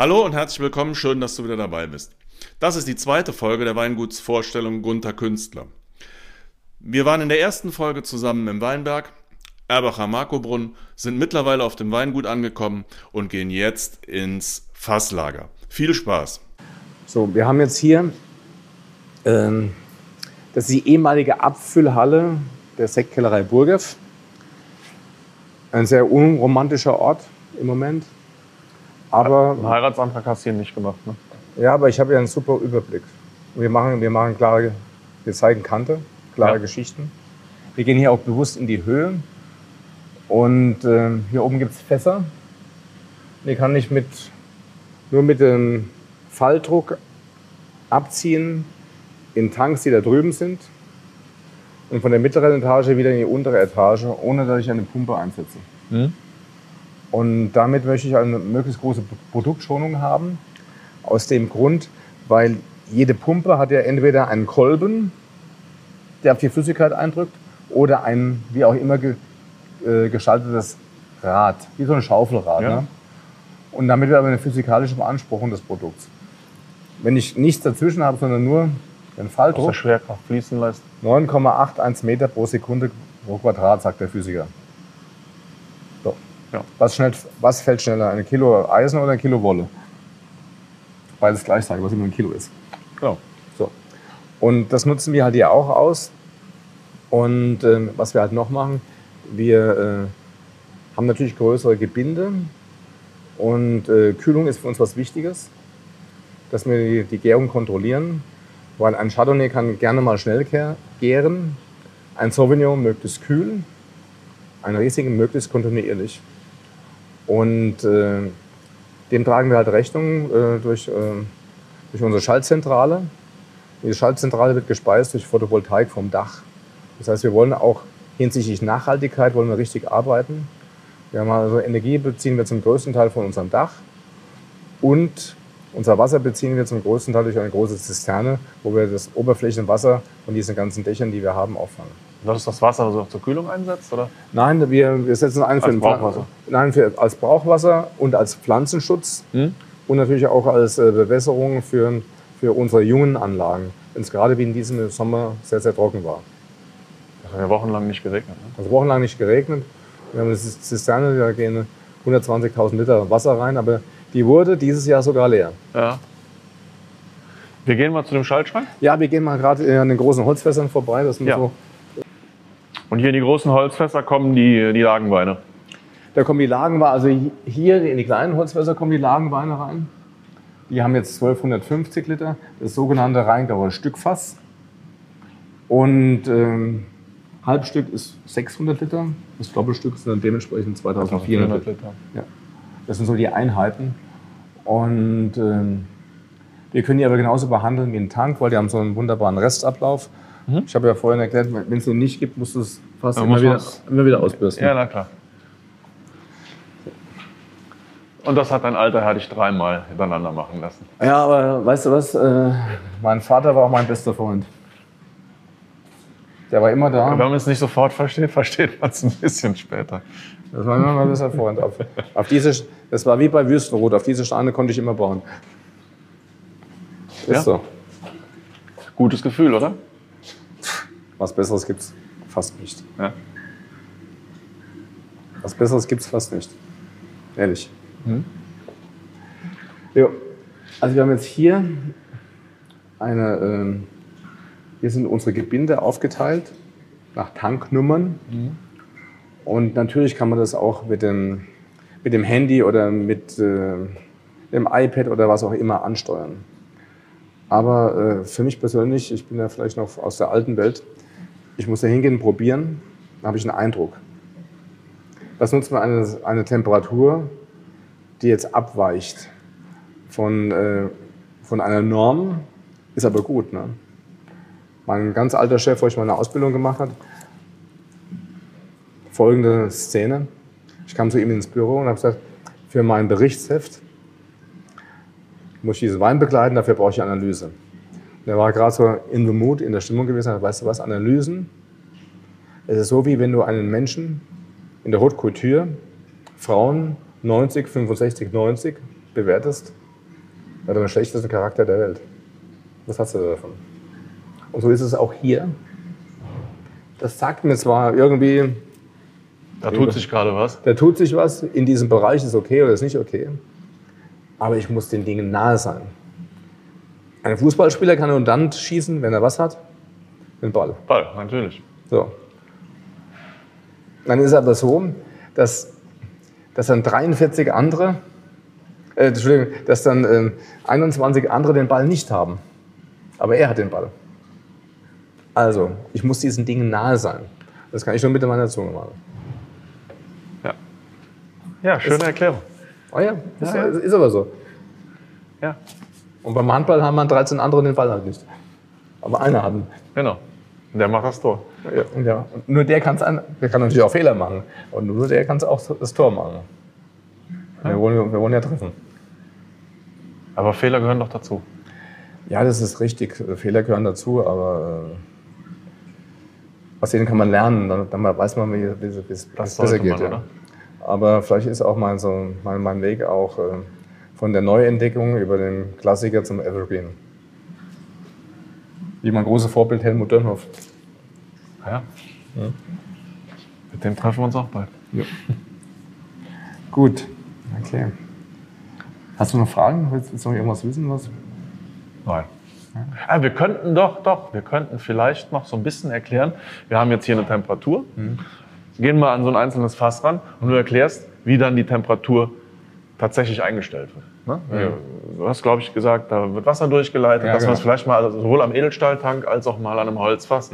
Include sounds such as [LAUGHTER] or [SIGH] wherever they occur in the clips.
Hallo und herzlich willkommen, schön, dass du wieder dabei bist. Das ist die zweite Folge der Weingutsvorstellung Gunther Künstler. Wir waren in der ersten Folge zusammen im Weinberg, Erbacher Markobrunn, sind mittlerweile auf dem Weingut angekommen und gehen jetzt ins Fasslager. Viel Spaß! So, wir haben jetzt hier, ähm, das ist die ehemalige Abfüllhalle der Sektkellerei Burgeff. Ein sehr unromantischer Ort im Moment. Aber, Einen Heiratsantrag hast du hier nicht gemacht, ne? ja, aber ich habe ja einen super Überblick. Wir machen, wir machen klare, wir zeigen Kante, klare Ja. Geschichten. Wir gehen hier auch bewusst in die Höhe. Und äh, hier oben gibt es Fässer. Die kann ich mit, nur mit dem Falldruck abziehen in Tanks, die da drüben sind. Und von der mittleren Etage wieder in die untere Etage, ohne dass ich eine Pumpe einsetze. Mhm. Und damit möchte ich eine möglichst große Produktschonung haben. Aus dem Grund, weil jede Pumpe hat ja entweder einen Kolben, der auf die Flüssigkeit eindrückt, oder ein wie auch immer ge, äh, gestaltetes Rad, wie so ein Schaufelrad. Ja. Ne? Und damit wird aber eine physikalische Beanspruchung des Produkts. Wenn ich nichts dazwischen habe, sondern nur den Falldruck, Schwerkraft fließen lässt. 9,81 Meter pro Sekunde pro Quadrat, sagt der Physiker. Ja. Was, schnell, was fällt schneller, ein Kilo Eisen oder ein Kilo Wolle? Beides gleich sagen, was immer ein Kilo ist. Genau. So. Und das nutzen wir halt hier auch aus. Und ähm, was wir halt noch machen, wir äh, haben natürlich größere Gebinde und äh, Kühlung ist für uns was Wichtiges, dass wir die, die Gärung kontrollieren. Weil ein Chardonnay kann gerne mal schnell gär- gären, ein Sauvignon möglichst kühl, ein Riesling möglichst kontinuierlich. Und äh, dem tragen wir halt Rechnung äh, durch, äh, durch unsere Schaltzentrale. Die Schaltzentrale wird gespeist durch Photovoltaik vom Dach. Das heißt, wir wollen auch hinsichtlich Nachhaltigkeit wollen wir richtig arbeiten. Wir haben also Energie beziehen wir zum größten Teil von unserem Dach und unser Wasser beziehen wir zum größten Teil durch eine große Zisterne, wo wir das Oberflächenwasser von diesen ganzen Dächern, die wir haben, auffangen. Das ist das Wasser, das du auch zur Kühlung einsetzt, oder? Nein, wir, wir setzen ein für Als Brauchwasser? Nein, für, als Brauchwasser und als Pflanzenschutz Hm? und natürlich auch als äh, Bewässerung für, für unsere jungen Anlagen, wenn es gerade wie in diesem Sommer sehr, sehr trocken war. Das hat ja wochenlang nicht geregnet. Ne? Also wochenlang nicht geregnet. Wir haben eine Zisterne, da gehen 120.000 Liter Wasser rein, aber die wurde dieses Jahr sogar leer. Ja. Wir gehen mal zu dem Schaltschrank. Ja, wir gehen mal gerade an den großen Holzfässern vorbei. Das sind Ja. so, Und hier in die großen Holzfässer kommen die, die Lagenweine. da kommen die Lagenweine, also hier in die kleinen Holzfässer kommen die Lagenweine rein. Die haben jetzt 1250 Liter, das sogenannte Rheingauer Stückfass. Und ähm, Halbstück ist 600 Liter, das Doppelstück sind dann dementsprechend 2400 Liter. Ja. Das sind so die Einheiten. Und ähm, wir können die aber genauso behandeln wie einen Tank, weil die haben so einen wunderbaren Restablauf. Mhm. Ich habe ja vorhin erklärt, wenn es den nicht gibt, musst du es fast Dann immer wieder, immer wieder ausbürsten. Ja, na klar. Und das hat dein alter Herr dich dreimal hintereinander machen lassen. Ja, aber weißt du was? Äh, mein Vater war auch mein bester Freund. Der war immer da. Wenn man es nicht sofort versteht, versteht man es ein bisschen später. Das war immer mein bester Freund. Auf, auf diese, das war wie bei Wüstenrot. Auf diese Steine konnte ich immer bauen. Ist Ja. so. Gutes Gefühl, oder? Was Besseres gibt's fast nicht. Ja. Was Besseres gibt's fast nicht. Ehrlich. Mhm. Ja. Also wir haben jetzt hier eine, ähm, hier sind unsere Gebinde aufgeteilt nach Tanknummern. Und natürlich kann man das auch mit dem, mit dem Handy oder mit äh, dem iPad oder was auch immer ansteuern. Aber äh, für mich persönlich, ich bin ja vielleicht noch aus der alten Welt, ich muss da hingehen, probieren, dann habe ich einen Eindruck. Das nutzt man eine, eine Temperatur, die jetzt abweicht von, äh, von einer Norm, ist aber gut. Ne? Mein ganz alter Chef, wo ich meine Ausbildung gemacht habe, folgende Szene. Ich kam zu ihm ins Büro und habe gesagt, für mein Berichtsheft muss ich diesen Wein begleiten, dafür brauche ich Analyse. Und er war gerade so in the mood, in der Stimmung gewesen, hat, weißt du was, Analysen, es ist so, wie wenn du einen Menschen in der Haute Couture, Frauen 90, 65, 90 bewertest Er hat den schlechtesten Charakter der Welt. Was hast du davon? Und so ist es auch hier. Das sagt mir zwar irgendwie, Da tut sich gerade was. da tut sich was, in diesem Bereich ist okay oder ist nicht okay, aber ich muss den Dingen nahe sein. Ein Fußballspieler kann nur dann schießen, wenn er was hat? Den Ball. Ball, natürlich. So. Dann ist es aber so, dass, dass dann 43 andere, äh, Entschuldigung, dass dann ähm, 21 andere den Ball nicht haben. Aber er hat den Ball. Also, ich muss diesen Dingen nahe sein. Das kann ich nur mit meiner Zunge machen. Ja. Ja, schöne Erklärung. Oh ja, ist, Ja, ja. ist aber so. Ja, Und beim Handball haben man 13 andere den Ball halt nicht. Aber einer hat ihn. genau. Und Der macht das Tor. Ja, ja. Und nur der kann es Der kann natürlich auch Fehler machen. Und nur der kann es auch das Tor machen. Wir, wollen, wir wollen ja treffen. Aber Fehler gehören doch dazu. Ja, das ist richtig. Fehler gehören dazu, aber äh, aus denen kann man lernen. Dann, dann weiß man, wie es besser sollte geht. man, ja. Aber vielleicht ist auch mein, so, mein, mein Weg auch äh, von der Neuentdeckung über den Klassiker zum Evergreen. Wie mein großes Vorbild Helmut Dönhoff. Ja. Mit dem treffen wir uns auch bald. [LAUGHS] Gut, okay. Hast du noch Fragen? Willst willst du noch irgendwas wissen? Was? Nein. Ah, wir könnten doch, doch, wir könnten vielleicht noch so ein bisschen erklären. Wir haben jetzt hier eine Temperatur. Gehen wir an so ein einzelnes Fass ran und du erklärst, wie dann die Temperatur tatsächlich eingestellt wird. Ne? Du hast, glaube ich, gesagt, da wird Wasser durchgeleitet, Ja, dass man es genau. vielleicht mal also sowohl am Edelstahltank als auch mal an einem Holzfass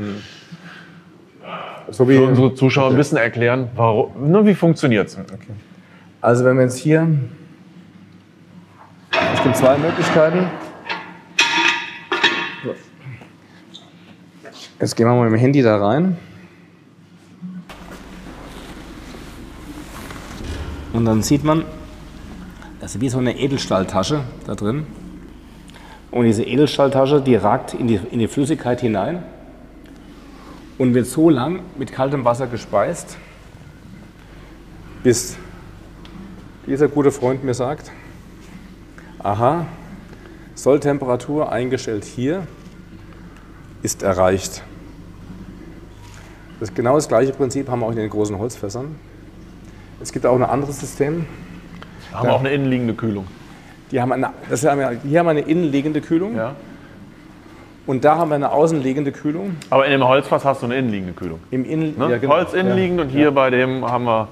So wie, für unsere Zuschauer ein bisschen erklären, warum, ne, wie funktioniert es. also wenn wir jetzt hier, es gibt zwei Möglichkeiten. Jetzt gehen wir mal mit dem Handy da rein. Und dann sieht man, ist wie so eine Edelstahltasche da drin. Und diese Edelstahltasche, die ragt in die, in die Flüssigkeit hinein und wird so lang mit kaltem Wasser gespeist, bis dieser gute Freund mir sagt, aha, Solltemperatur eingestellt hier ist erreicht. Das genau das gleiche Prinzip haben wir auch in den großen Holzfässern. Es gibt auch ein anderes System. Da haben wir auch eine innenliegende Kühlung. Die haben eine, das haben wir, hier haben wir eine innenliegende Kühlung Ja. und da haben wir eine außenliegende Kühlung. Aber in dem Holzfass hast du eine innenliegende Kühlung. Im Innen, Ne? ja, genau. Holz innenliegend und hier bei dem haben wir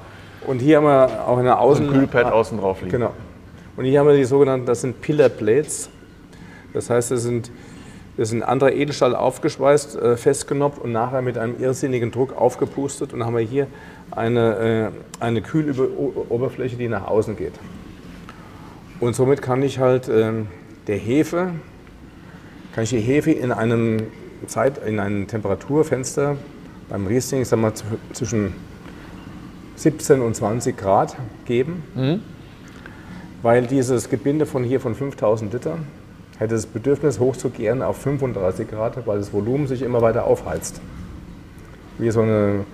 Und hier haben wir auch eine Außen ein Kühlpad außen drauf liegen. Genau. Und hier haben wir die sogenannten, das sind Pillar Plates. Das heißt, das sind, das sind anderer Edelstahl aufgeschweißt, äh, festgenoppt und nachher mit einem irrsinnigen Druck aufgepustet. Und dann haben wir hier eine, äh, eine Kühloberfläche, die nach außen geht. Und somit kann ich halt ähm, der Hefe, kann ich die Hefe in einem Zeit, in einem Temperaturfenster beim Riesling, ich sag mal, zw- zwischen 17 und 20 Grad geben weil dieses Gebinde von hier von 5000 Liter hätte das Bedürfnis hochzugären auf 35 Grad, weil das Volumen sich immer weiter aufheizt. Wie so eine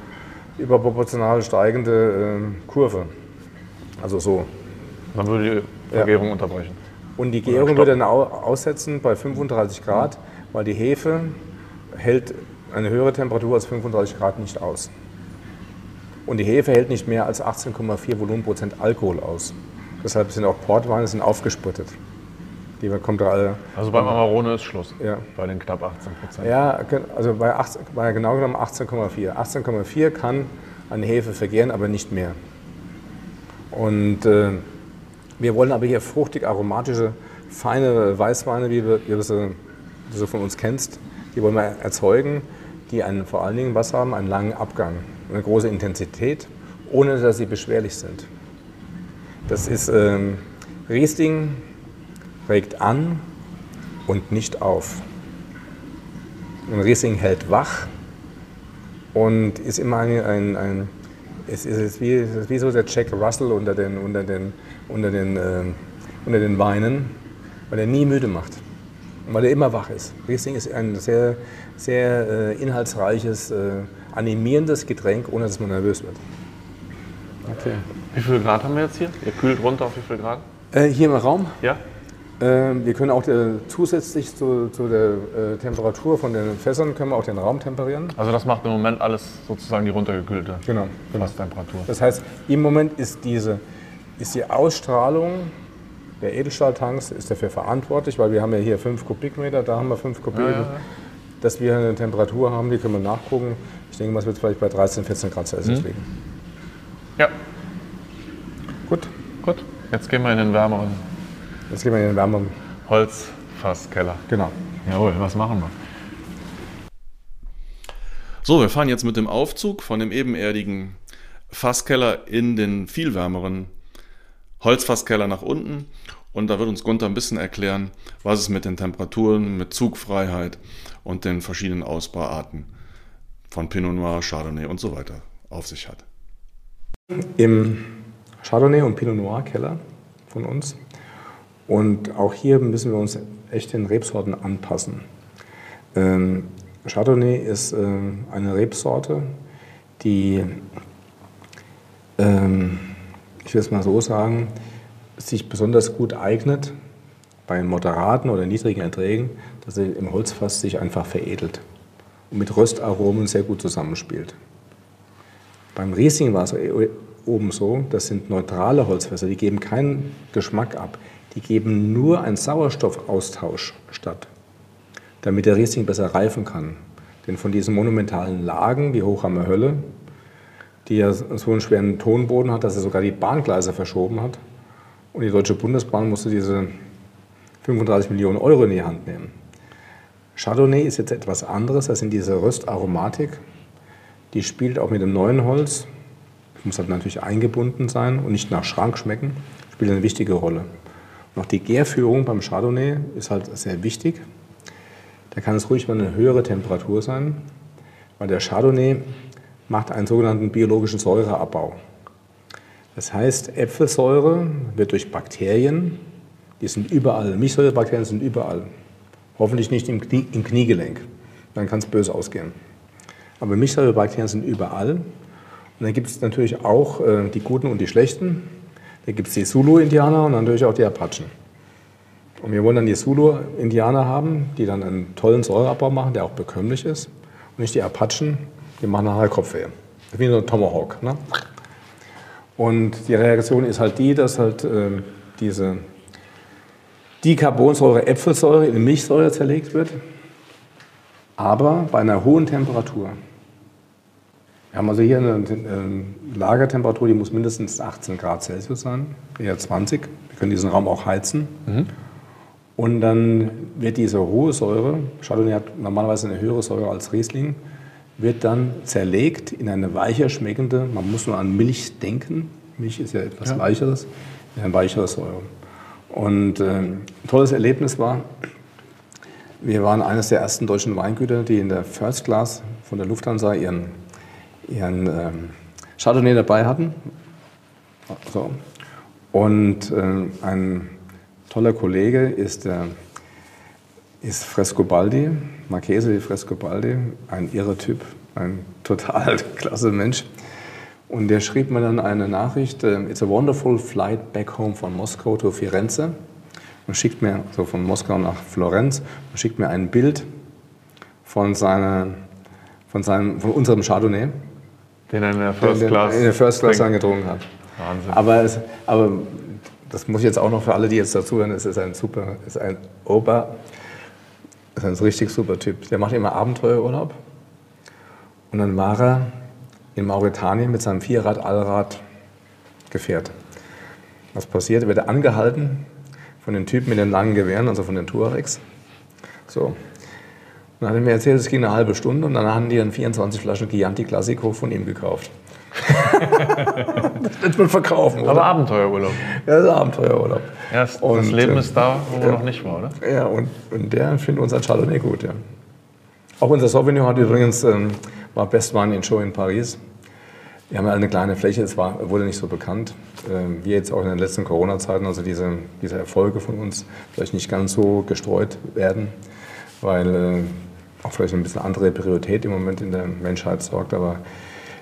überproportional steigende äh, Kurve. Also so. Dann würde die Vergärung unterbrechen. Und die Gärung würde dann au aussetzen bei 35 Grad, weil die Hefe hält eine höhere Temperatur als 35 Grad nicht aus. Und die Hefe hält nicht mehr als 18,4 Volumenprozent Alkohol aus. Deshalb sind auch Portweine sind aufgesprittet. Die kommt da alle. Also beim Amarone ist Schluss. Ja. Bei den knapp 18 Prozent. Ja, also bei, 18, bei genau genommen 18,4. 18,4 kann eine Hefe vergären, aber nicht mehr. Und äh, wir wollen aber hier fruchtig aromatische, feine Weißweine, wie, wir, wie du sie, du von uns kennst, die wollen wir erzeugen, die einen, vor allen Dingen was haben, einen langen Abgang, eine große Intensität, ohne dass sie beschwerlich sind. Das ist ähm, Riesling regt an und nicht auf. Ein Riesling hält wach und ist immer ein, ein, ein es ist, es ist wie, es ist wie so der Jack Russell unter den, unter den, unter den, äh, unter den Weinen, weil er nie müde macht und weil er immer wach ist. Riesling ist ein sehr, sehr äh, inhaltsreiches, äh, animierendes Getränk, ohne dass man nervös wird. Okay. Wie viel Grad haben wir jetzt hier? Ihr kühlt runter auf wie viel Grad? Äh, hier im Raum Ja? Ähm, wir können auch äh, zusätzlich zu, zu der äh, Temperatur von den Fässern können wir auch den Raum temperieren. Also das macht im Moment alles sozusagen die runtergekühlte Genau, genau. Fasstemperatur. Das heißt, im Moment ist diese ist die Ausstrahlung der Edelstahltanks ist dafür verantwortlich, weil wir haben ja hier 5 Kubikmeter, da haben wir 5 Kubikmeter. Ja, ja, ja. Dass wir eine Temperatur haben, die können wir nachgucken. Ich denke mal, es wird vielleicht bei 13, 14 Grad Celsius Mhm. liegen. Ja, Gut, gut. Jetzt gehen wir in den wärmeren jetzt gehen wir in den wärmeren. Holzfasskeller. Genau. Jawohl, was machen wir? So, wir fahren jetzt mit dem Aufzug von dem ebenerdigen Fasskeller in den viel wärmeren Holzfasskeller nach unten. Und da wird uns Gunther ein bisschen erklären, was es mit den Temperaturen, mit Zugfreiheit und den verschiedenen Ausbauarten von Pinot Noir, Chardonnay und so weiter auf sich hat. Im Chardonnay und Pinot Noir Keller von uns. Und auch hier müssen wir uns echt den Rebsorten anpassen. Ähm, Chardonnay ist ähm, eine Rebsorte, die, ähm, ich will es mal so sagen, sich besonders gut eignet bei moderaten oder niedrigen Erträgen, dass sie im Holzfass sich einfach veredelt und mit Röstaromen sehr gut zusammenspielt. Beim Riesling war es oben so, das sind neutrale Holzfässer, die geben keinen Geschmack ab. Die geben nur einen Sauerstoffaustausch statt, damit der Riesling besser reifen kann. Denn von diesen monumentalen Lagen, wie Hochhammer Hölle, die ja so einen schweren Tonboden hat, dass er sogar die Bahngleise verschoben hat, und die Deutsche Bundesbahn musste diese 35 Millionen Euro in die Hand nehmen. Chardonnay ist jetzt etwas anderes, das sind diese Röstaromatik, die spielt auch mit dem neuen Holz, muss halt natürlich eingebunden sein und nicht nach Schrank schmecken, spielt eine wichtige Rolle. Auch die Gärführung beim Chardonnay ist halt sehr wichtig. Da kann es ruhig mal eine höhere Temperatur sein, weil der Chardonnay macht einen sogenannten biologischen Säureabbau. Das heißt, Äpfelsäure wird durch Bakterien, die sind überall, Milchsäurebakterien sind überall, hoffentlich nicht im, Knie, im Kniegelenk, dann kann es böse ausgehen. Aber Milchsäurebakterien sind überall. Und dann gibt es natürlich auch äh, die guten und die schlechten. Da gibt es die Zulu-Indianer und natürlich auch die Apachen. Und wir wollen dann die Zulu-Indianer haben, die dann einen tollen Säureabbau machen, der auch bekömmlich ist. Und nicht die Apachen, die machen nachher Kopfweh. Das ist wie so ein Tomahawk. Ne? Und die Reaktion ist halt die, dass halt äh, diese Dicarbonsäure, Äpfelsäure in Milchsäure zerlegt wird, aber bei einer hohen Temperatur. Wir haben also hier eine, eine Lagertemperatur, die muss mindestens 18 Grad Celsius sein, eher 20. Wir können diesen Raum auch heizen. Und dann wird diese hohe Säure, Chardonnay hat normalerweise eine höhere Säure als Riesling, wird dann zerlegt in eine weicher schmeckende, man muss nur an Milch denken, Milch ist ja etwas weicheres, in eine weichere Säure. Und äh, ein tolles Erlebnis war, wir waren eines der ersten deutschen Weingüter, die in der First Class von der Lufthansa ihren, ihren ähm, Chardonnay dabei hatten. So. Und äh, ein toller Kollege ist, der, ist Frescobaldi, Marchese di Frescobaldi, ein irrer Typ, ein [LAUGHS] total klasse Mensch. Und der schrieb mir dann eine Nachricht, äh, It's a wonderful flight back home von Moskau to Firenze. Und schickt mir, so von Moskau nach Florenz, und schickt mir ein Bild von, seiner, von, seinem, von unserem Chardonnay, Den er in der First Class. in der First Class angetrunken hat. Wahnsinn. Aber, es, aber das muss ich jetzt auch noch für alle, die jetzt dazuhören, es ist ein super, es ist ein Opa, es ist ein richtig super Typ. Der macht immer Abenteuerurlaub. Und dann war er in Mauretanien mit seinem Vierrad-Allrad-Gefährt. Was passiert? Er wird angehalten von den Typen mit den langen Gewehren, also von den Tuaregs. So. Und dann hat er mir erzählt, es ging eine halbe Stunde und dann haben die dann 24 Flaschen Chianti Classico von ihm gekauft. [LAUGHS] das wird man verkaufen, oder? Aber Abenteuerurlaub. Ja, das ist Abenteuerurlaub. Erst das Und, Leben ähm, ist da, wo ja. noch nicht war, oder? Ja, und, und der findet unser Chardonnay gut, ja. Auch unser Sauvignon hat übrigens, ähm, war Best Wine in Show in Paris. Wir haben ja eine kleine Fläche, es war, wurde nicht so bekannt. Ähm, wir jetzt auch in den letzten Corona-Zeiten, also diese, diese Erfolge von uns vielleicht nicht ganz so gestreut werden, weil äh, auch vielleicht ein bisschen andere Priorität im Moment in der Menschheit sorgt. Aber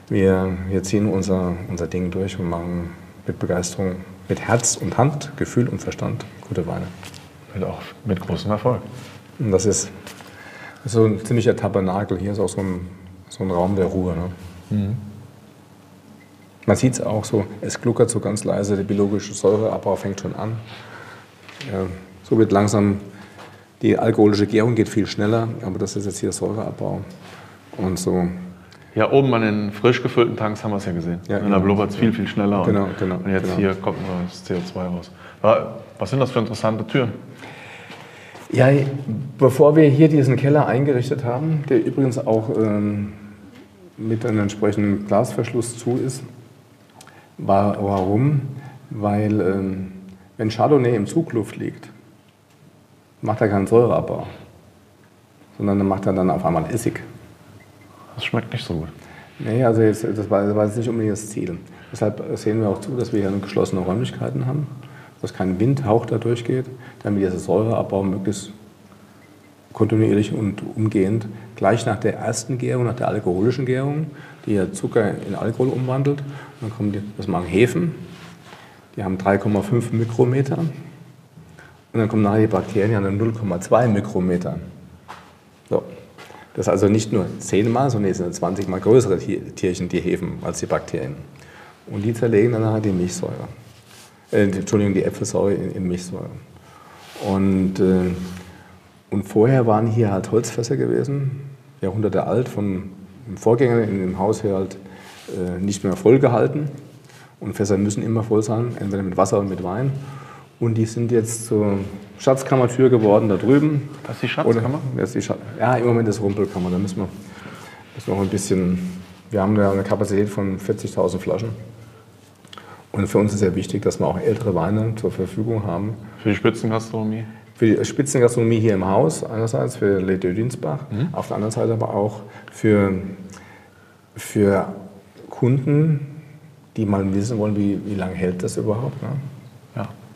wir, wir ziehen unser, unser Ding durch und machen mit Begeisterung, mit Herz und Hand, Gefühl und Verstand gute Weine. Mit auch mit großem Erfolg. Und das ist so ein ziemlicher Tabernakel. Hier ist auch so ein, so ein Raum der Ruhe. Ne? Man sieht es auch so, es gluckert so ganz leise, der biologische Säureabbau fängt schon an. Ja, so wird langsam, die alkoholische Gärung geht viel schneller, aber das ist jetzt hier Säureabbau. Und so Ja, oben an den frisch gefüllten Tanks haben wir es ja gesehen. Ja, In genau. der blubbert es viel, viel schneller. Genau, und, genau, Und jetzt genau. hier kommt nur das CO2 raus. Aber Was sind das für interessante Türen? Ja, bevor wir hier diesen Keller eingerichtet haben, der übrigens auch ähm, mit einem entsprechenden Glasverschluss zu ist, war, warum? Weil ähm, wenn Chardonnay im Zugluft liegt, macht er keinen Säureabbau, sondern dann macht er dann auf einmal Essig. Das schmeckt nicht so gut. Nee, also jetzt, das, war, das war jetzt nicht unbedingt das Ziel. Deshalb sehen wir auch zu, dass wir hier geschlossene Räumlichkeiten haben, dass kein Windhauch da durchgeht, damit dieser Säureabbau möglichst kontinuierlich und umgehend gleich nach der ersten Gärung, nach der alkoholischen Gärung, die ja Zucker in Alkohol umwandelt. Und dann kommen die, das machen Hefen, die haben 3,5 Mikrometer. Und dann kommen nachher die Bakterien, dann 0,2 Mikrometer. So. Das ist also nicht nur zehnmal, sondern es sind 20 mal größere Tier- Tierchen, die Hefen, als die Bakterien. Und die zerlegen dann nachher die Milchsäure. Äh, Entschuldigung, die Äpfelsäure in, in Milchsäure. Und, äh, und vorher waren hier halt Holzfässer gewesen, Jahrhunderte alt, von dem Vorgänger in dem Haus her halt äh, nicht mehr vollgehalten. Und Fässer müssen immer voll sein, entweder mit Wasser oder mit Wein. Und die sind jetzt zur Schatzkammertür geworden da drüben. Das ist die Schatzkammer? Oder, das ist die Schatz ja, im Moment ist Rumpelkammer. Da müssen wir, müssen wir noch ein bisschen. Wir haben da eine Kapazität von 40.000 Flaschen. Und für uns ist sehr wichtig, dass wir auch ältere Weine zur Verfügung haben. Für die Spitzengastronomie. Für die Spitzengastronomie hier im Haus, einerseits für Les Deux Dinsbach, auf der anderen Seite aber auch für, für Kunden, die mal wissen wollen, wie, wie lange hält das überhaupt. Ne?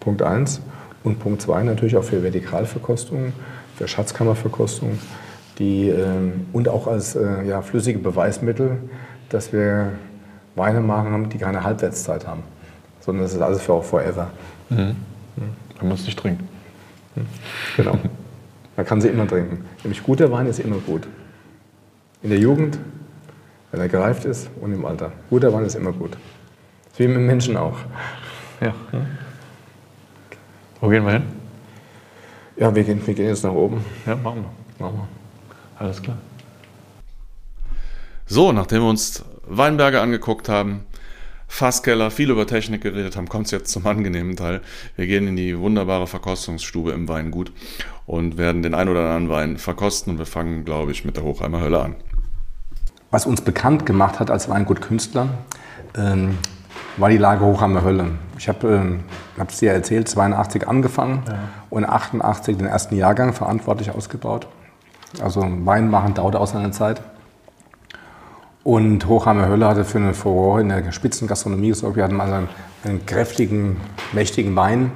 Ja. Punkt eins. Und Punkt zwei natürlich auch für Vertikalverkostung, für Schatzkammerverkostung die, ähm, und auch als äh, ja, flüssige Beweismittel, dass wir Weine machen, die keine Halbwertszeit haben, sondern das ist alles für auch forever. Wenn man es nicht trinkt. Genau. Man kann sie immer trinken. Nämlich guter Wein ist immer gut. In der Jugend, wenn er gereift ist und im Alter. Guter Wein ist immer gut. Das ist wie mit Menschen auch. Ja. Wo gehen wir hin? Ja, wir gehen, wir gehen jetzt nach oben. Ja, machen wir. Machen wir. Alles klar. So, nachdem wir uns Weinberge angeguckt haben, Fasskeller, viel über Technik geredet haben, kommt es jetzt zum angenehmen Teil. Wir gehen in die wunderbare Verkostungsstube im Weingut und werden den ein oder anderen Wein verkosten. Und wir fangen, glaube ich, mit der Hochheimer Hölle an. Was uns bekannt gemacht hat als Weingutkünstler, ähm, war die Lage Hochheimer Hölle. Ich habe ähm, es dir erzählt, 82 angefangen und 88 den ersten Jahrgang verantwortlich ausgebaut. Also Wein machen dauert auch seine Zeit. Und Hochheimer Hölle hatte für eine Furore in der Spitzengastronomie gesorgt. Wir hatten also einen, einen kräftigen, mächtigen Wein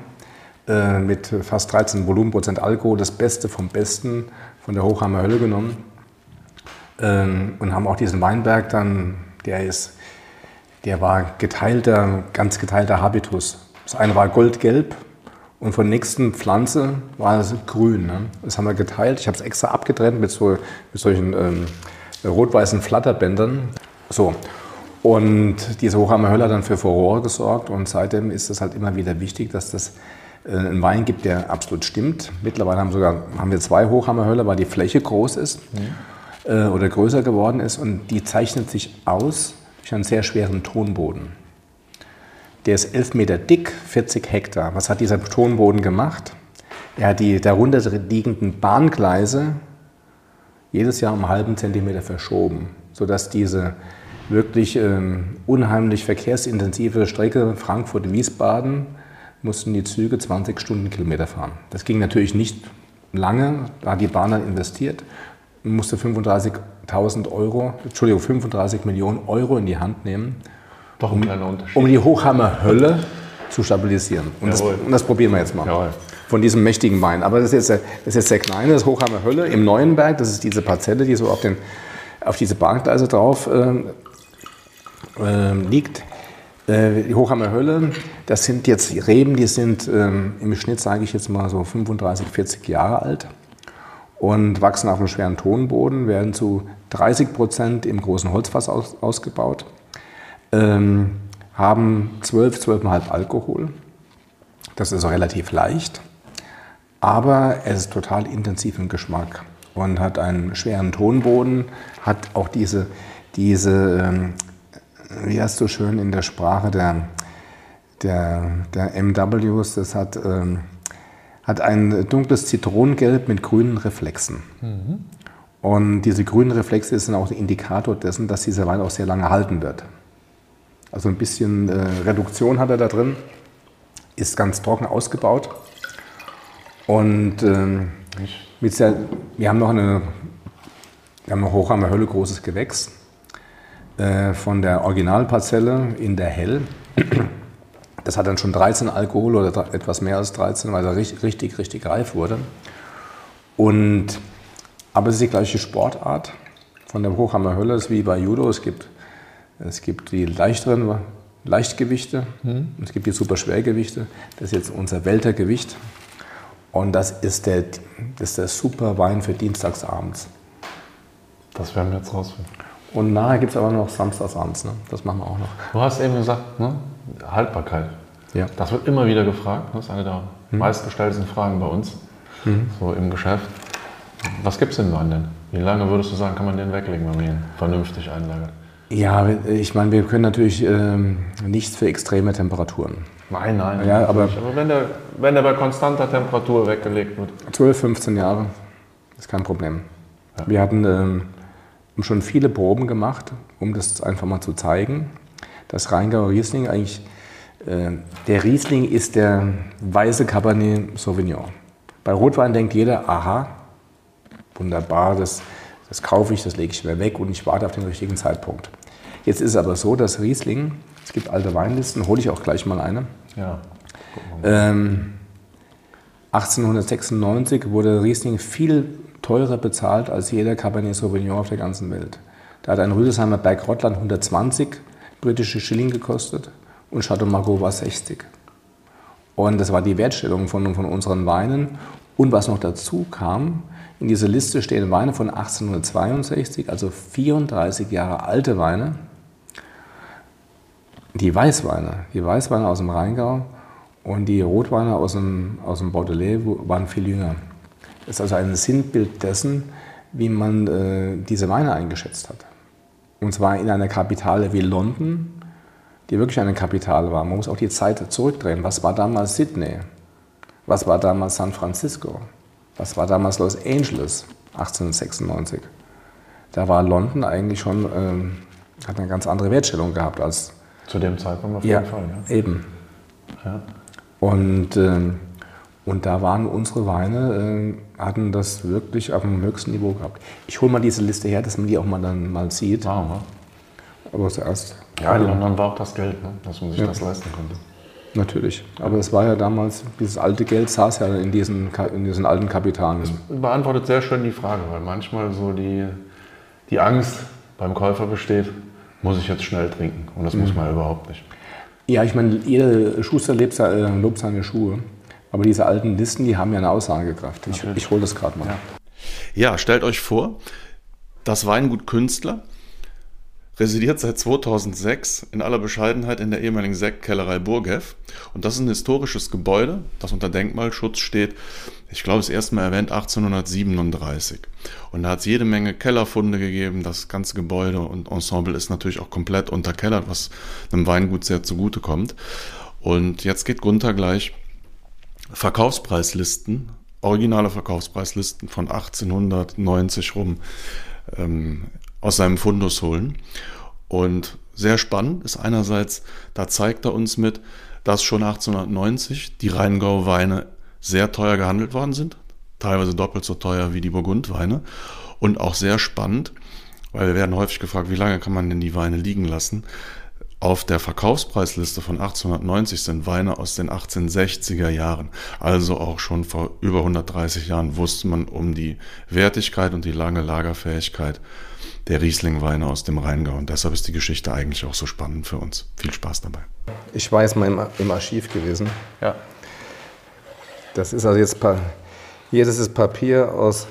äh, mit fast 13 Volumenprozent Alkohol, das Beste vom Besten von der Hochheimer Hölle genommen. Ähm, und haben auch diesen Weinberg dann, der ist, der war geteilter, ganz geteilter Habitus. Das eine war goldgelb und von der nächsten Pflanze war es grün. Ne? Das haben wir geteilt. Ich habe es extra abgetrennt mit, so, mit solchen ähm, rot-weißen Flatterbändern. So. Und diese Hochheimer Hölle hat dann für Furore gesorgt und seitdem ist es halt immer wieder wichtig, dass das äh, einen Wein gibt, der absolut stimmt. Mittlerweile haben, sogar, haben wir zwei Hochheimer Hölle, weil die Fläche groß ist äh, oder größer geworden ist und die zeichnet sich aus durch einen sehr schweren Tonboden. Der ist 11 Meter dick, 40 Hektar. Was hat dieser Tonboden gemacht? Er hat die darunter liegenden Bahngleise jedes Jahr um einen halben Zentimeter verschoben, sodass diese wirklich ähm, unheimlich verkehrsintensive Strecke Frankfurt-Wiesbaden mussten die Züge 20 Stundenkilometer fahren. Das ging natürlich nicht lange, da hat die Bahn dann investiert musste 35.000 Euro, Entschuldigung, 35 Millionen Euro in die Hand nehmen, Doch ein kleiner Unterschied. um die Hochhammer Hölle zu stabilisieren. Und das, und das probieren wir jetzt mal. Jawohl. Von diesem mächtigen Wein. Aber das ist jetzt, der- das ist jetzt der kleine, das Hochhammer Hölle im Neuenberg. Das ist diese Parzelle, die so auf, den, auf diese Bahngleise drauf ähm, ähm, liegt. Äh, die Hochhammer Hölle, das sind jetzt Reben, die sind ähm, im Schnitt, sage ich jetzt mal so 35, 40 Jahre alt und wachsen auf einem schweren Tonboden, werden zu 30 Prozent im großen Holzfass aus, ausgebaut, ähm, haben 12, 12,5 Alkohol. Das ist relativ leicht, aber es ist total intensiv im Geschmack und hat einen schweren Tonboden, hat auch diese, diese ähm, wie heißt so schön in der Sprache der, der, der MWs, das hat, ähm, hat ein dunkles Zitronengelb mit grünen Reflexen. Mhm. Und diese grünen Reflexe sind auch ein Indikator dessen, dass dieser Wein auch sehr lange halten wird. Also ein bisschen äh, Reduktion hat er da drin, ist ganz trocken ausgebaut. Und ähm, mit sehr, wir haben noch eine, wir haben noch hoch am Hölle großes Gewächs. Äh, von der Originalparzelle in der Hell. Das hat dann schon 13 Alkohol oder etwas mehr als 13, weil er richtig, richtig, richtig reif wurde. Und, aber es ist die gleiche Sportart von der Hochhammer Hölle, ist wie bei Judo. Es gibt, es gibt die leichteren Leichtgewichte mhm. und es gibt die Superschwergewichte. Das ist jetzt unser Weltergewicht. Und das ist der, das ist der super Wein für dienstagsabends. Das werden wir jetzt rausfinden. Und nachher gibt es aber noch samstagsabends, ne? das machen wir auch noch. Du hast eben gesagt, ne? Haltbarkeit. Ja. Das wird immer wieder gefragt. Das ist eine der hm. meistgestellten Fragen bei uns, hm. so im Geschäft. Was gibt es in Wein denn? Wie lange würdest du sagen, kann man den weglegen, wenn man ihn vernünftig einlagert? Ja, ich meine, wir können natürlich ähm, nichts für extreme Temperaturen. Nein, nein. Ja, aber, aber wenn, der, wenn der bei konstanter Temperatur weggelegt wird. 12, 15 Jahre ist kein Problem. Ja. Wir hatten ähm, schon viele Proben gemacht, um das einfach mal zu zeigen. Das Rheingauer Riesling eigentlich, äh, der Riesling ist der weiße Cabernet Sauvignon. Bei Rotwein denkt jeder, aha, wunderbar, das, das kaufe ich, das lege ich mir weg und ich warte auf den richtigen Zeitpunkt. Jetzt ist es aber so, dass Riesling, es gibt alte Weinlisten, hole ich auch gleich mal eine. Ja. Ähm, 1896 wurde Riesling viel teurer bezahlt als jeder Cabernet Sauvignon auf der ganzen Welt. Da hat ein Rüdesheimer Berg Rottland 120 britische Schilling gekostet und Chateau Margaux war 60. Und das war die Wertstellung von, von unseren Weinen. Und was noch dazu kam, in dieser Liste stehen Weine von 1862, also 34 Jahre alte Weine. Die Weißweine, die Weißweine aus dem Rheingau und die Rotweine aus dem, aus dem Bordelais waren viel jünger. Das ist also ein Sinnbild dessen, wie man äh, diese Weine eingeschätzt hat. Und zwar in einer Kapitale wie London, die wirklich eine Kapitale war. Man muss auch die Zeit zurückdrehen. Was war damals Sydney? Was war damals San Francisco? Was war damals Los Angeles 1896? Da war London eigentlich schon, ähm, hat eine ganz andere Wertstellung gehabt als. Zu dem Zeitpunkt auf jeden ja, Fall, ja. Eben. Ja. Und ähm, und da waren unsere Weine, äh, hatten das wirklich auf dem höchsten Niveau gehabt. Ich hole mal diese Liste her, dass man die auch mal dann mal sieht. Wow, ne? Aber zuerst. Ja, in London war auch das Geld, ne? dass man sich ja. das leisten konnte. Natürlich. Aber es war ja damals, dieses alte Geld saß ja in diesen, in diesen alten Kapitalen. Das beantwortet sehr schön die Frage, weil manchmal so die, die Angst beim Käufer besteht, muss ich jetzt schnell trinken. Und das mhm. muss man überhaupt nicht. Ja, ich meine, jeder Schuster lebt, äh, lobt seine Schuhe. Aber diese alten Listen, die haben ja eine Aussagekraft. Ich, ich hole das gerade mal. Ja. ja, stellt euch vor, das Weingut Künstler residiert seit 2006 in aller Bescheidenheit in der ehemaligen Sektkellerei Burgev. Und das ist ein historisches Gebäude, das unter Denkmalschutz steht. Ich glaube, es ist erstmal erwähnt 1837. Und da hat es jede Menge Kellerfunde gegeben. Das ganze Gebäude und Ensemble ist natürlich auch komplett unterkellert, was einem Weingut sehr zugute kommt. Und jetzt geht Gunther gleich Verkaufspreislisten, originale Verkaufspreislisten von 1890 rum ähm, aus seinem Fundus holen. Und sehr spannend ist einerseits, da zeigt er uns mit, dass schon 1890 die Rheingau-Weine sehr teuer gehandelt worden sind, teilweise doppelt so teuer wie die Burgundweine. Und auch sehr spannend, weil wir werden häufig gefragt, wie lange kann man denn die Weine liegen lassen? Auf der Verkaufspreisliste von 1890 sind Weine aus den 1860er Jahren. Also auch schon vor über 130 Jahren wusste man um die Wertigkeit und die lange Lagerfähigkeit der Riesling-Weine aus dem Rheingau. Und deshalb ist die Geschichte eigentlich auch so spannend für uns. Viel Spaß dabei. Ich war jetzt mal im, im Archiv gewesen. Ja. Das ist also jetzt, hier das ist Papier aus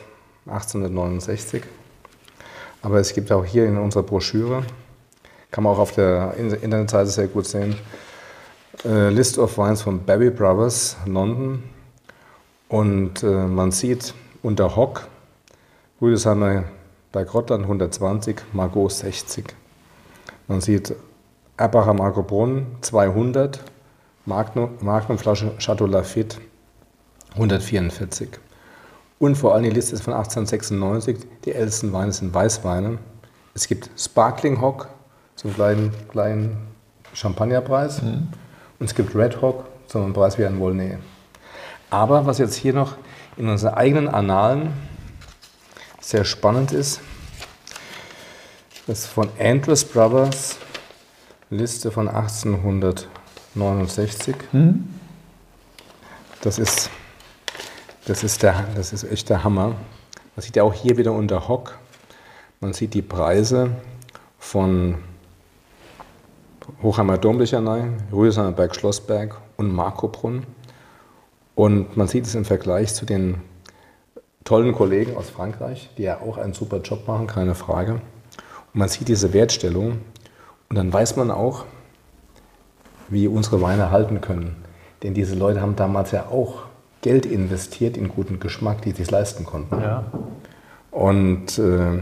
1869. Aber es gibt auch hier in unserer Broschüre, kann man auch auf der In- Internetseite sehr gut sehen, äh, List of Wines von Barry Brothers, London. Und äh, man sieht unter Hock, Rüdesheimer bei Grottland 120, Margot 60. Man sieht Erbacher Marco Brunn 200, Magnum, Magnumflasche Chateau Lafite 144. Und vor allem die Liste ist von 1896. Die ältesten Weine sind Weißweine. Es gibt Sparkling Hock zum kleinen, kleinen Champagnerpreis. Und es gibt Red Hock zum Preis wie ein Volnay. Aber was jetzt hier noch in unseren eigenen Annalen sehr spannend ist, das ist von Andrews Brothers, Liste von 1869. Das ist, das, ist der, das ist echt der Hammer. Man sieht ja auch hier wieder unter Hock. Man sieht die Preise von Hochheimer Domlichernei, Rüdesheimer Berg Schlossberg und Markobrunn. Und man sieht es im Vergleich zu den tollen Kollegen aus Frankreich, die ja auch einen super Job machen, keine Frage. Und man sieht diese Wertstellung und dann weiß man auch, wie unsere Weine halten können. Denn diese Leute haben damals ja auch Geld investiert in guten Geschmack, die sich leisten konnten. Ja. Und, äh,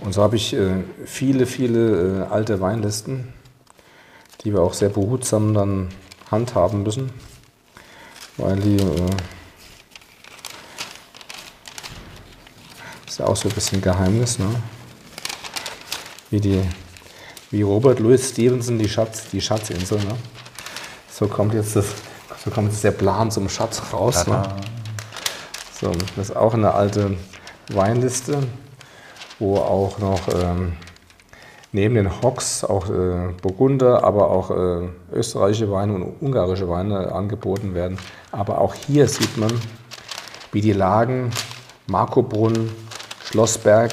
und so habe ich äh, viele, viele äh, alte Weinlisten, die wir auch sehr behutsam dann handhaben müssen, weil die äh, ist ja auch so ein bisschen Geheimnis, ne? Wie die, wie Robert Louis Stevenson die, Schatz, die Schatzinsel, ne? So kommt jetzt das, so kommt jetzt der Plan zum Schatz raus. Ne? So, das ist auch eine alte Weinliste, wo auch noch ähm, neben den Hocks auch äh, Burgunder, aber auch äh, österreichische Weine und ungarische Weine angeboten werden. Aber auch hier sieht man, wie die Lagen Markobrunn, Schlossberg,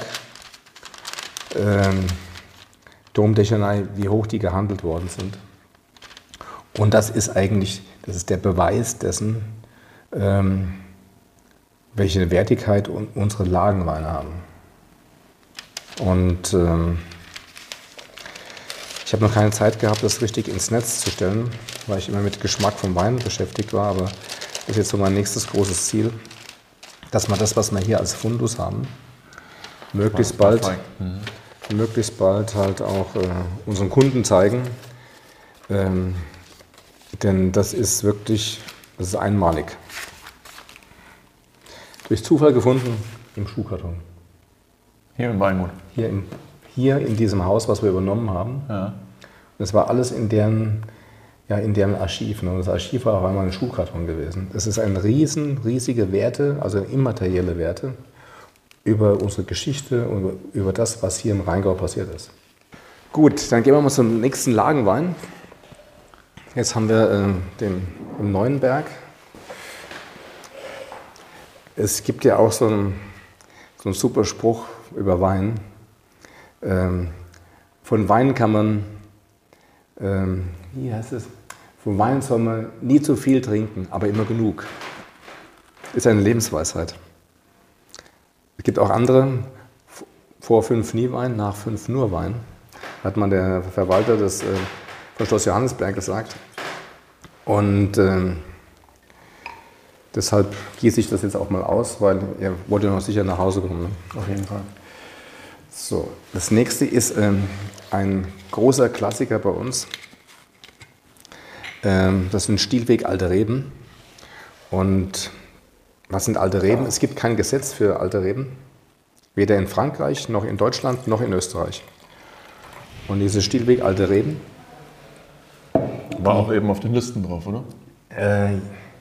ähm, Domdechanei, wie hoch die gehandelt worden sind. Und das ist eigentlich, das ist der Beweis dessen, ähm, welche Wertigkeit un unsere Lagenweine haben. Und ähm, ich habe noch keine Zeit gehabt, das richtig ins Netz zu stellen, weil ich immer mit Geschmack vom Wein beschäftigt war. Aber das ist jetzt so mein nächstes großes Ziel, dass wir das, was wir hier als Fundus haben, möglichst bald, möglichst bald halt auch äh, unseren Kunden zeigen. Ähm, denn das ist wirklich, das ist einmalig. Durch Zufall gefunden im Schuhkarton. Hier im Weingut. Hier, im, hier in diesem Haus, was wir übernommen haben. Ja. Das war alles in deren, ja, in deren Archiv. Ne? Das Archiv war auch einmal ein Schuhkarton gewesen. Es ist ein riesen, riesige Werte, also immaterielle Werte, über unsere Geschichte und über das, was hier im Rheingau passiert ist. Gut, dann gehen wir mal zum nächsten Lagenwein. Jetzt haben wir äh, den im Neuenberg. Es gibt ja auch so einen, so einen super Spruch über Wein. Ähm, von Wein kann man, ähm, wie heißt es? Von Wein soll man nie zu viel trinken, aber immer genug. Ist eine Lebensweisheit. Es gibt auch andere, vor fünf nie Wein, nach fünf nur Wein. Hat man der Verwalter des, äh, von Schloss Johannesberg gesagt. Und ähm, deshalb gieße ich das jetzt auch mal aus, weil ihr wollt ja noch sicher nach Hause kommen. Ne? Auf jeden Fall. So, das nächste ist ähm, ein großer Klassiker bei uns. Ähm, das sind Stielweg Alte Reben. Und was sind alte Reben? Es gibt kein Gesetz für alte Reben. Weder in Frankreich, noch in Deutschland, noch in Österreich. Und diese Stielweg Alte Reben, War auch eben auf den Listen drauf, oder? äh,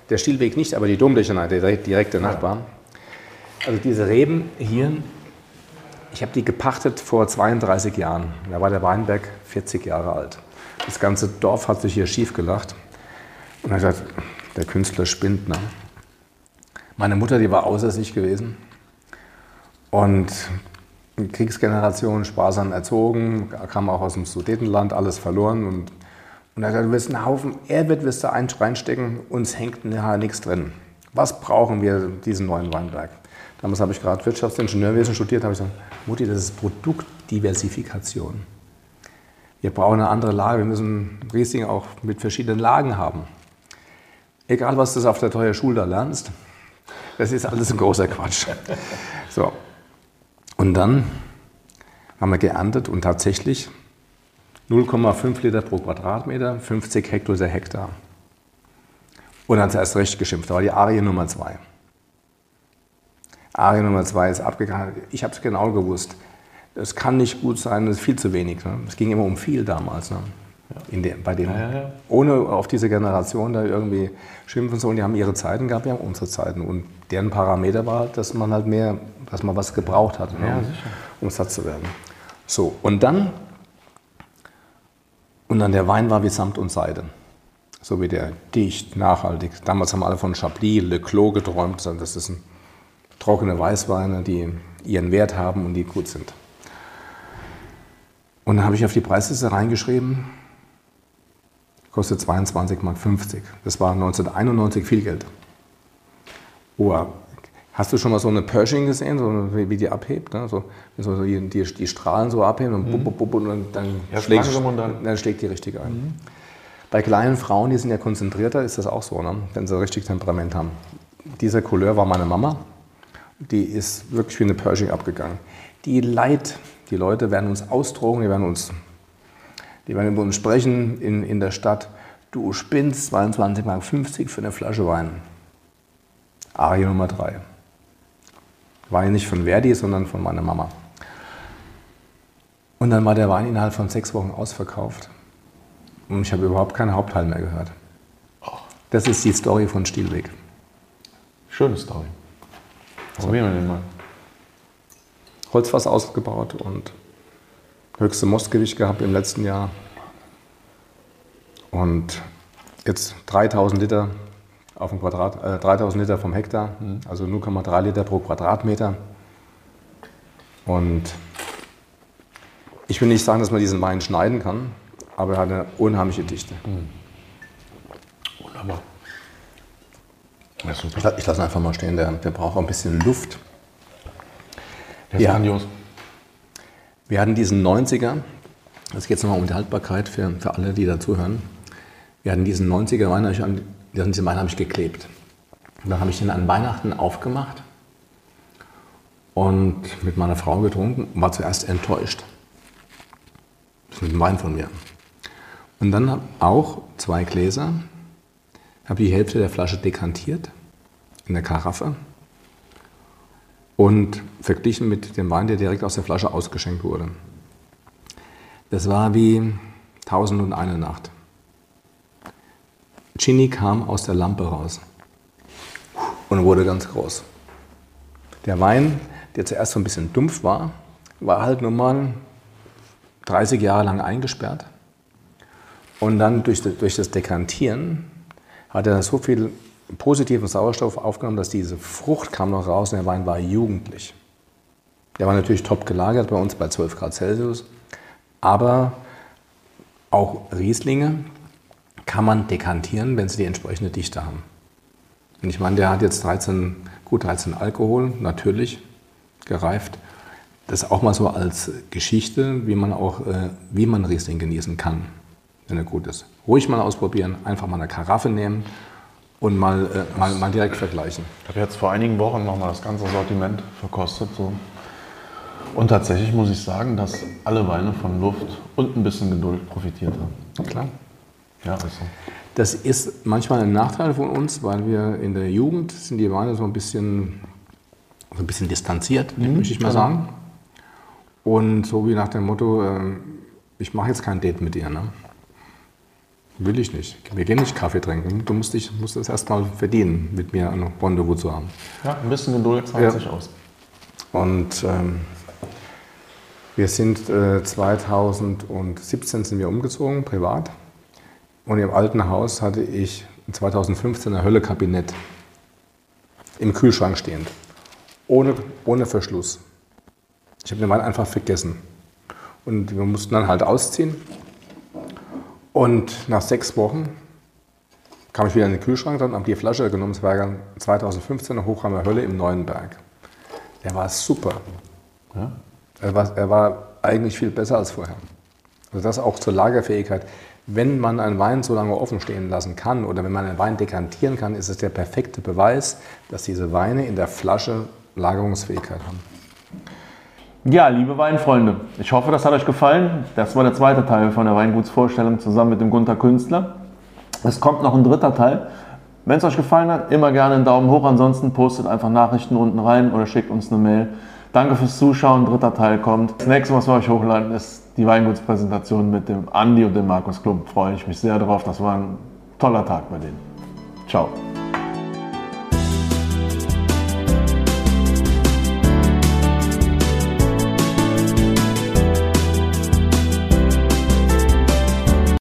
der Stielweg nicht, aber die Domdechanei, der direkt- direkte Nachbar. Also diese Reben hier, ich habe die gepachtet vor 32 Jahren. Da war der Weinberg 40 Jahre alt. Das ganze Dorf hat sich hier schief gelacht. Und hat gesagt, der Künstler spinnt. Ne? Meine Mutter, die war außer sich gewesen. Und Kriegsgeneration, sparsam erzogen, kam auch aus dem Sudetenland, alles verloren. Und, und er hat gesagt, du wirst einen Haufen Ehrwert wirst du reinstecken, uns hängt nachher nichts drin. Was brauchen wir diesen neuen Weinberg? Damals habe ich gerade Wirtschaftsingenieurwesen studiert, habe ich gesagt, Mutti, das ist Produktdiversifikation. Wir brauchen eine andere Lage, wir müssen Riesling auch mit verschiedenen Lagen haben. Egal, was du auf der teuren Schule da lernst, das ist alles ein großer Quatsch. So. Und dann haben wir geerntet und tatsächlich 0,5 Liter pro Quadratmeter, 50 Hektoliter Hektar. Und dann hat es erst recht geschimpft. Da war die Arie Nummer 2. Arie Nummer 2 ist abgegangen. Ich habe es genau gewusst. Es kann nicht gut sein, das ist viel zu wenig. Ne? Es ging immer um viel damals. Ne? In der, bei denen, ja, ja. Ohne auf diese Generation da irgendwie schimpfen zu und die haben ihre Zeiten gehabt, wir haben unsere Zeiten. Und deren Parameter war, dass man halt mehr, dass man was gebraucht hat, ne? ja, um satt zu werden. So, und dann, und dann der Wein war wie Samt und Seide. So wie der dicht, nachhaltig. Damals haben alle von Chablis, Le Clos geträumt. Das ist ein trockene Weißweine, die ihren Wert haben und die gut sind. Und dann habe ich auf die Preisliste reingeschrieben, kostet 22,50 Mark. Das war 1991 viel Geld. Oh, hast du schon mal so eine Pershing gesehen, so wie die abhebt? Ne? So, so die, die, die, Strahlen so abheben und, mhm. bub, bub, und dann, dann, ja, schlägt, dann, dann, schlägt die richtig ein. Mhm. Bei kleinen Frauen, die sind ja konzentrierter, ist das auch so, ne? wenn sie richtig Temperament haben. Dieser Couleur war meine Mama. Die ist wirklich wie eine Pershing abgegangen. Die Leid, die Leute werden uns ausdrogen, die werden uns, die werden über uns sprechen in, in der Stadt. Du spinnst 22,50 Mark für eine Flasche Wein. Arie Nummer 3. War ja nicht von Verdi, sondern von meiner Mama. Und dann war der Wein innerhalb von sechs Wochen ausverkauft. Und ich habe überhaupt keinen Hauptteil mehr gehört. Das ist die Story von Stielweg. Schöne Story. Probieren wir den mal. Holzfass ausgebaut und höchste Mostgewicht gehabt im letzten Jahr. Und jetzt 3000 Liter auf dem Quadrat, äh, 3000 Liter vom Hektar, mhm. also 0,3 Liter pro Quadratmeter. Und ich will nicht sagen, dass man diesen Wein schneiden kann, aber er hat eine unheimliche Dichte. Mhm. Wunderbar. Ich, lasse ihn einfach mal stehen, der, der braucht auch ein bisschen Luft. Der ist ja. grandios. Wir hatten diesen 90er, das geht jetzt nochmal um die Haltbarkeit für, für alle, die dazuhören. Wir hatten diesen 90er Wein, diesen Wein habe ich geklebt. Und dann habe ich den an Weihnachten aufgemacht und mit meiner Frau getrunken und war zuerst enttäuscht. Das ist ein Wein von mir. Und dann auch zwei Gläser habe die Hälfte der Flasche dekantiert in der Karaffe und verglichen mit dem Wein, der direkt aus der Flasche ausgeschenkt wurde. Das war wie Tausend und eine Nacht. Ginny kam aus der Lampe raus und wurde ganz groß. Der Wein, der zuerst so ein bisschen dumpf war, war halt nun mal 30 Jahre lang eingesperrt. Und dann durch, durch das Dekantieren hat er so viel positiven Sauerstoff aufgenommen, dass diese Frucht kam noch raus und der Wein war jugendlich. Der war natürlich top gelagert bei uns bei 12 Grad Celsius, aber auch Rieslinge kann man dekantieren, wenn sie die entsprechende Dichte haben. Und ich meine, der hat jetzt 13, gut 13 Alkohol, natürlich gereift. Das auch mal so als Geschichte, wie man auch, äh, wie man Riesling genießen kann wenn er gut ist. Ruhig mal ausprobieren, einfach mal eine Karaffe nehmen und mal, äh, mal, mal, direkt vergleichen. Ich habe jetzt vor einigen Wochen nochmal das ganze Sortiment verkostet. So. Und tatsächlich muss ich sagen, dass alle Weine von Luft und ein bisschen Geduld profitiert haben. Klar. Ja, also. Das ist manchmal ein Nachteil von uns, weil wir in der Jugend sind die Weine so ein bisschen, so ein bisschen distanziert, mhm, möchte ich mal sagen. Und so wie nach dem Motto, äh, ich mache jetzt kein Date mit dir. Ne? Will ich nicht. Wir gehen nicht Kaffee trinken. Du musst, dich, musst das erstmal verdienen, mit mir ein Rendezvous zu haben. Ja, ein bisschen Geduld zahlt ja. sich aus. Und ähm, Wir sind äh, 2017 sind wir umgezogen, privat. Und im alten Haus hatte ich 2015 ein Höllekabinett im Kühlschrank stehend. Ohne, ohne Verschluss. Ich habe den Wein einfach vergessen. Und wir mussten dann halt ausziehen. Und nach sechs Wochen kam ich wieder in den Kühlschrank, dann habe die Flasche genommen, es war 2015 Hochheimer Hölle im Neuenberg. Der war super. Ja? Er, war, er war eigentlich viel besser als vorher. Also das auch zur Lagerfähigkeit. Wenn man einen Wein so lange offen stehen lassen kann oder wenn man einen Wein dekantieren kann, ist es der perfekte Beweis, dass diese Weine in der Flasche Lagerungsfähigkeit haben. Ja, liebe Weinfreunde, ich hoffe, das hat euch gefallen. Das war der zweite Teil von der Weingutsvorstellung zusammen mit dem Gunther Künstler. Es kommt noch ein dritter Teil. Wenn es euch gefallen hat, immer gerne einen Daumen hoch. Ansonsten postet einfach Nachrichten unten rein oder schickt uns eine Mail. Danke fürs Zuschauen. Dritter Teil kommt. Das nächste, was wir euch hochladen, ist die Weingutspräsentation mit dem Andi und dem Markus Klump. Freue ich mich sehr drauf. Das war ein toller Tag bei denen. Ciao.